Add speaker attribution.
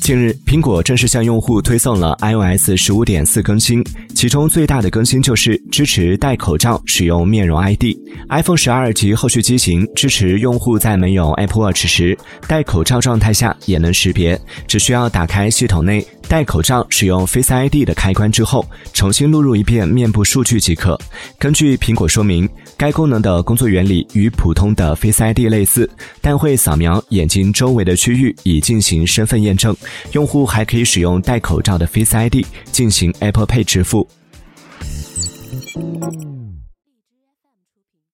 Speaker 1: 近日，苹果正式向用户推送了 iOS 十五点四更新，其中最大的更新就是支持戴口罩使用面容 ID。iPhone 十二及后续机型支持用户在没有 Apple Watch 时戴口罩状态下也能识别，只需要打开系统内戴口罩使用 Face ID 的开关之后，重新录入一遍面部数据即可。根据苹果说明，该功能的工作原理与普通的 Face ID 类似，但会扫描眼睛周围的区域以进行身份验证。用户还可以使用戴口罩的 Face ID 进行 Apple Pay 支付。